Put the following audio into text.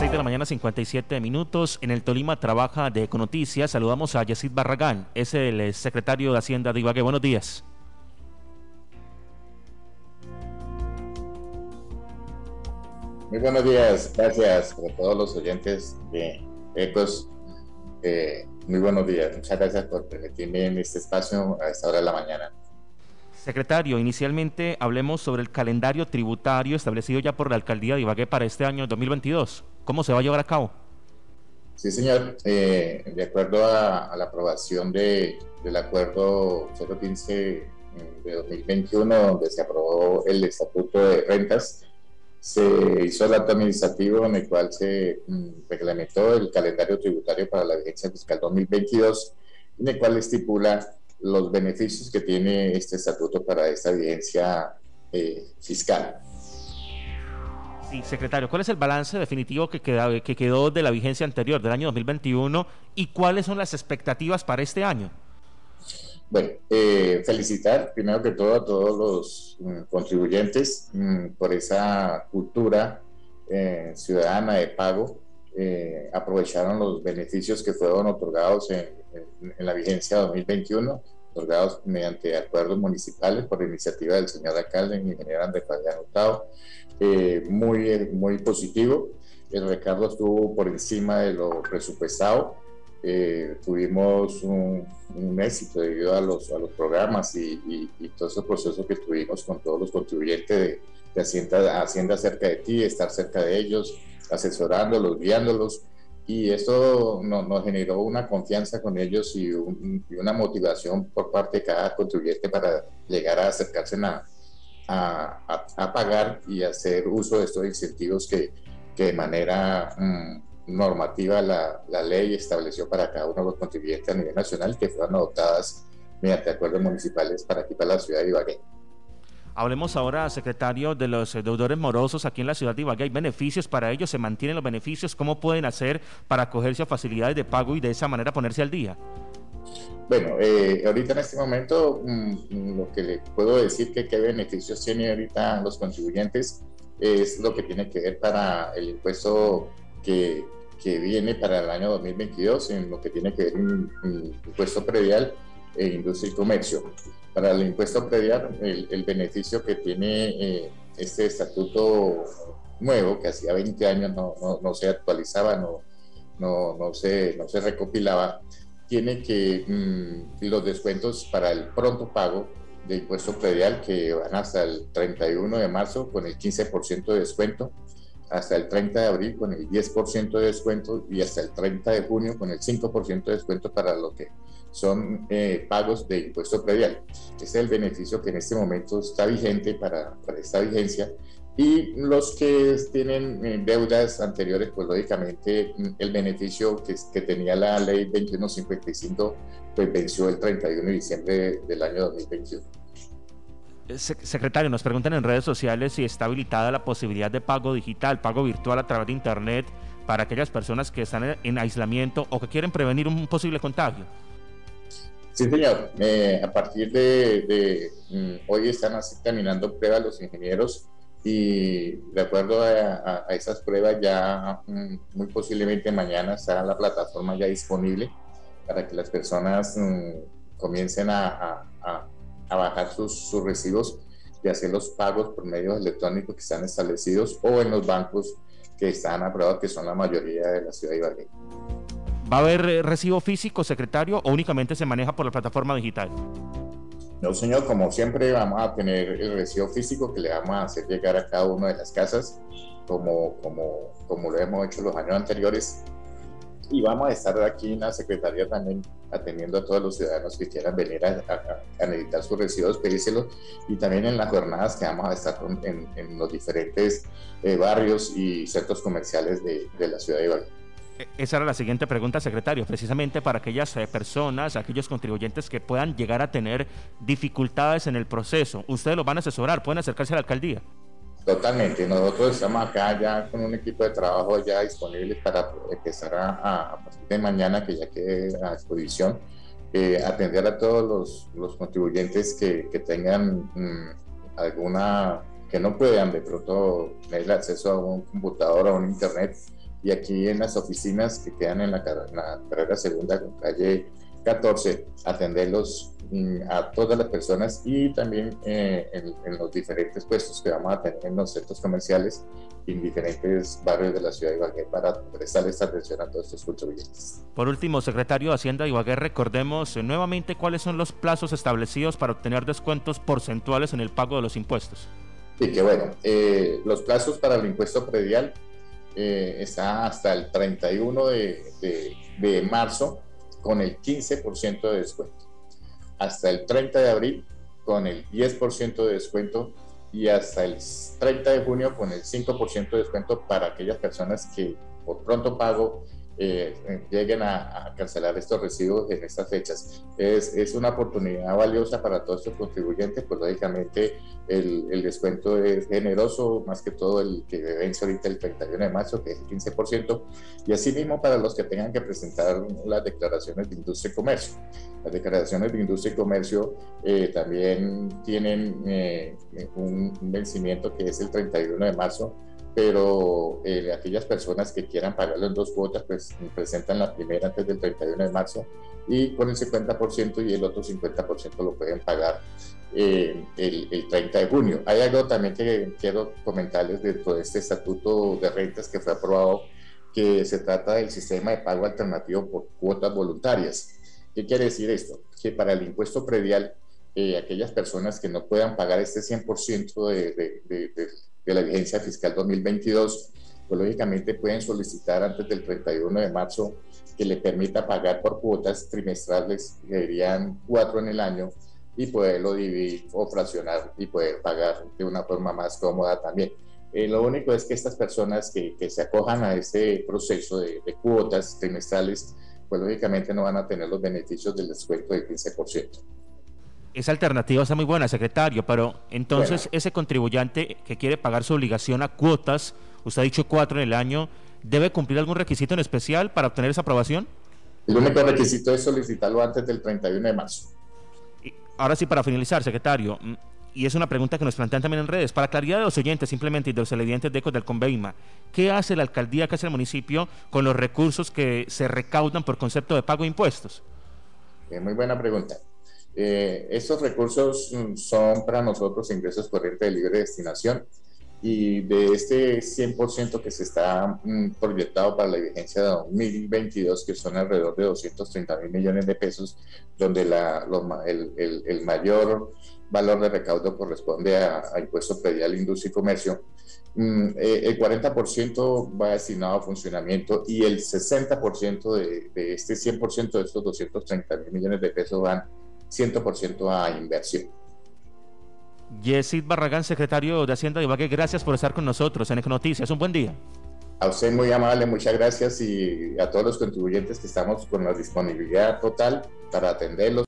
6 de la mañana, 57 minutos. En el Tolima trabaja de Econoticias. Saludamos a Yesid Barragán, es el eh, secretario de Hacienda de Ibagué. Buenos días. Muy buenos días, gracias a todos los oyentes de Ecos. Eh, muy buenos días, muchas gracias por permitirme en este espacio a esta hora de la mañana. Secretario, inicialmente hablemos sobre el calendario tributario establecido ya por la alcaldía de Ibagué para este año 2022. ¿Cómo se va a llevar a cabo? Sí, señor. Eh, de acuerdo a, la aprobación de, del acuerdo 015 mm, de 2021, donde se aprobó el estatuto de rentas, se hizo el acto administrativo en el cual se mm, reglamentó el calendario tributario para la vigencia fiscal 2022, en el cual estipula los beneficios que tiene este estatuto para esta vigencia eh, fiscal. Sí, secretario, ¿cuál es el balance definitivo que, queda, que quedó de la vigencia anterior, del año 2021, y cuáles son las expectativas para este año? Bueno, eh, felicitar primero que todo a todos los mm, contribuyentes mm, por esa cultura eh, ciudadana de pago. aprovecharon los beneficios que fueron otorgados en, en, la vigencia 2021, otorgados mediante acuerdos municipales por iniciativa del señor alcalde, ingeniero Andrés Fabián Hurtado, eh, muy, muy positivo. El recargo estuvo por encima de lo presupuestado. Eh, tuvimos un, éxito debido a los, a los programas y, y, todo ese proceso que tuvimos con todos los contribuyentes de, de Hacienda, Hacienda cerca de ti, estar cerca de ellos, asesorándolos, guiándolos y esto nos, generó una confianza con ellos y, una motivación por parte de cada contribuyente para llegar a acercarse a, a, pagar y hacer uso de estos incentivos que, que de manera mm, normativa la, la, ley estableció para cada uno de los contribuyentes a nivel nacional que fueron adoptadas mediante acuerdos municipales para aquí, para la ciudad de Ibagué. Hablemos ahora, secretario, de los deudores morosos aquí en la ciudad de Ibagué. ¿Hay beneficios para ellos? ¿Se mantienen los beneficios? ¿Cómo pueden hacer para acogerse a facilidades de pago y de esa manera ponerse al día? Bueno, eh, ahorita en este momento mm, lo que le puedo decir que qué beneficios tienen ahorita los contribuyentes es lo que tiene que ver para el impuesto que, que viene para el año 2022, en lo que tiene que ver con el impuesto predial e industria y comercio. Para el impuesto predial, el, beneficio que tiene eh, este estatuto nuevo, que hacía 20 años no, no, se actualizaba, no, no, no, se, no se recopilaba, tiene que mm, los descuentos para el pronto pago de impuesto predial que van hasta el 31 de marzo con el 15% de descuento, hasta el 30 de abril con el 10% de descuento y hasta el 30 de junio con el 5% de descuento para lo que son eh, pagos de impuesto predial. Este es el beneficio que en este momento está vigente para, para esta vigencia y los que tienen eh, deudas anteriores, pues lógicamente mm, el beneficio que, que, tenía la ley 2155 pues venció el 31 de diciembre del año 2021. Secretario, nos preguntan en redes sociales si está habilitada la posibilidad de pago digital, pago virtual a través de Internet para aquellas personas que están en aislamiento o que quieren prevenir un posible contagio. Sí, señor. Eh, a partir de, mm, hoy están terminando pruebas los ingenieros y de acuerdo a, esas pruebas ya mm, muy posiblemente mañana estará la plataforma ya disponible para que las personas mm, comiencen a a bajar sus, sus recibos y hacer los pagos por medios electrónicos que están establecidos o en los bancos que están aprobados, que son la mayoría de la ciudad de Ibagué. ¿Va a haber eh, recibo físico, secretario, o únicamente se maneja por la plataforma digital? No, señor, como siempre vamos a tener el recibo físico que le vamos a hacer llegar a cada una de las casas, como, como, como lo hemos hecho los años anteriores, y vamos a estar aquí en la Secretaría también atendiendo a todos los ciudadanos que quieran venir a, a, necesitar sus residuos, pedíselos y también en las jornadas que vamos a estar en, en los diferentes eh, barrios y centros comerciales de, de la ciudad de Ibagué. Esa era la siguiente pregunta, secretario, precisamente para aquellas eh, personas, aquellos contribuyentes que puedan llegar a tener dificultades en el proceso. Ustedes los van a asesorar, pueden acercarse a la alcaldía. Totalmente, nosotros estamos acá ya con un equipo de trabajo ya disponible para empezar a, partir de mañana, que ya quede a disposición, eh, atender a todos los, los contribuyentes que, que tengan mm, alguna, que no puedan de pronto tener acceso a un computador o a un internet, y aquí en las oficinas que quedan en la, carrera segunda con calle 14, atenderlos mm, a todas las personas y también eh, en, los diferentes puestos que vamos a tener en los centros comerciales y en diferentes barrios de la ciudad de Ibagué para prestarles atención a todos estos contribuyentes. Por último, secretario de Hacienda de Ibagué, recordemos eh, nuevamente cuáles son los plazos establecidos para obtener descuentos porcentuales en el pago de los impuestos. Sí, que bueno, eh, los plazos para el impuesto predial eh, está hasta el 31 de, de, marzo con el 15% de descuento. Hasta el 30 de abril con el 10% de descuento y hasta el 30 de junio con el 5% de descuento para aquellas personas que por pronto pago eh, lleguen a, cancelar estos residuos en estas fechas. Es, es, una oportunidad valiosa para todos estos contribuyentes, pues lógicamente el, el, descuento es generoso, más que todo el que vence ahorita el 31 de marzo, que es el 15%, y asimismo para los que tengan que presentar las declaraciones de industria y comercio. Las declaraciones de industria y comercio eh, también tienen eh, un vencimiento que es el 31 de marzo, pero eh, aquellas personas que quieran pagarlo en dos cuotas, pues presentan la primera antes del 31 de marzo y con el 50% y el otro 50% lo pueden pagar eh, el, el, 30 de junio. Hay algo también que quiero comentarles dentro de este estatuto de rentas que fue aprobado, que se trata del sistema de pago alternativo por cuotas voluntarias. ¿Qué quiere decir esto? Que para el impuesto predial, eh, aquellas personas que no puedan pagar este 100% de, de, de, de la vigencia fiscal 2022, pues lógicamente pueden solicitar antes del 31 de marzo que le permita pagar por cuotas trimestrales, que serían cuatro en el año, y poderlo dividir o fraccionar y poder pagar de una forma más cómoda también. Eh, lo único es que estas personas que, que se acojan a ese proceso de, de, cuotas trimestrales, pues lógicamente no van a tener los beneficios del descuento del 15%. Esa alternativa está muy buena, secretario, pero entonces ese contribuyente que quiere pagar su obligación a cuotas, usted ha dicho cuatro en el año, ¿debe cumplir algún requisito en especial para obtener esa aprobación? El único requisito es solicitarlo antes del 31 de marzo. ahora sí, para finalizar, secretario, mm, y es una pregunta que nos plantean también en redes, para claridad de los oyentes simplemente y de los televidentes de ECO del Conveima, ¿qué hace la alcaldía, qué hace el municipio con los recursos que se recaudan por concepto de pago de impuestos? muy buena pregunta. Eh, estos recursos mm, son para nosotros ingresos corrientes de libre destinación y de este 100% que se está mm, proyectado para la vigencia de 2022, que son alrededor de 230 mil millones de pesos, donde la, el, el, mayor valor de recaudo corresponde a, impuesto predial, industria y comercio, mm, eh, el 40% va destinado a funcionamiento y el 60% de, de este 100% de estos 230 mil millones de pesos van 100% a inversión. Yesid Barragán, secretario de Hacienda de Ibagué, gracias por estar con nosotros en Noticias. Un buen día. A usted muy amable, muchas gracias y a todos los contribuyentes que estamos con la disponibilidad total para atenderlos.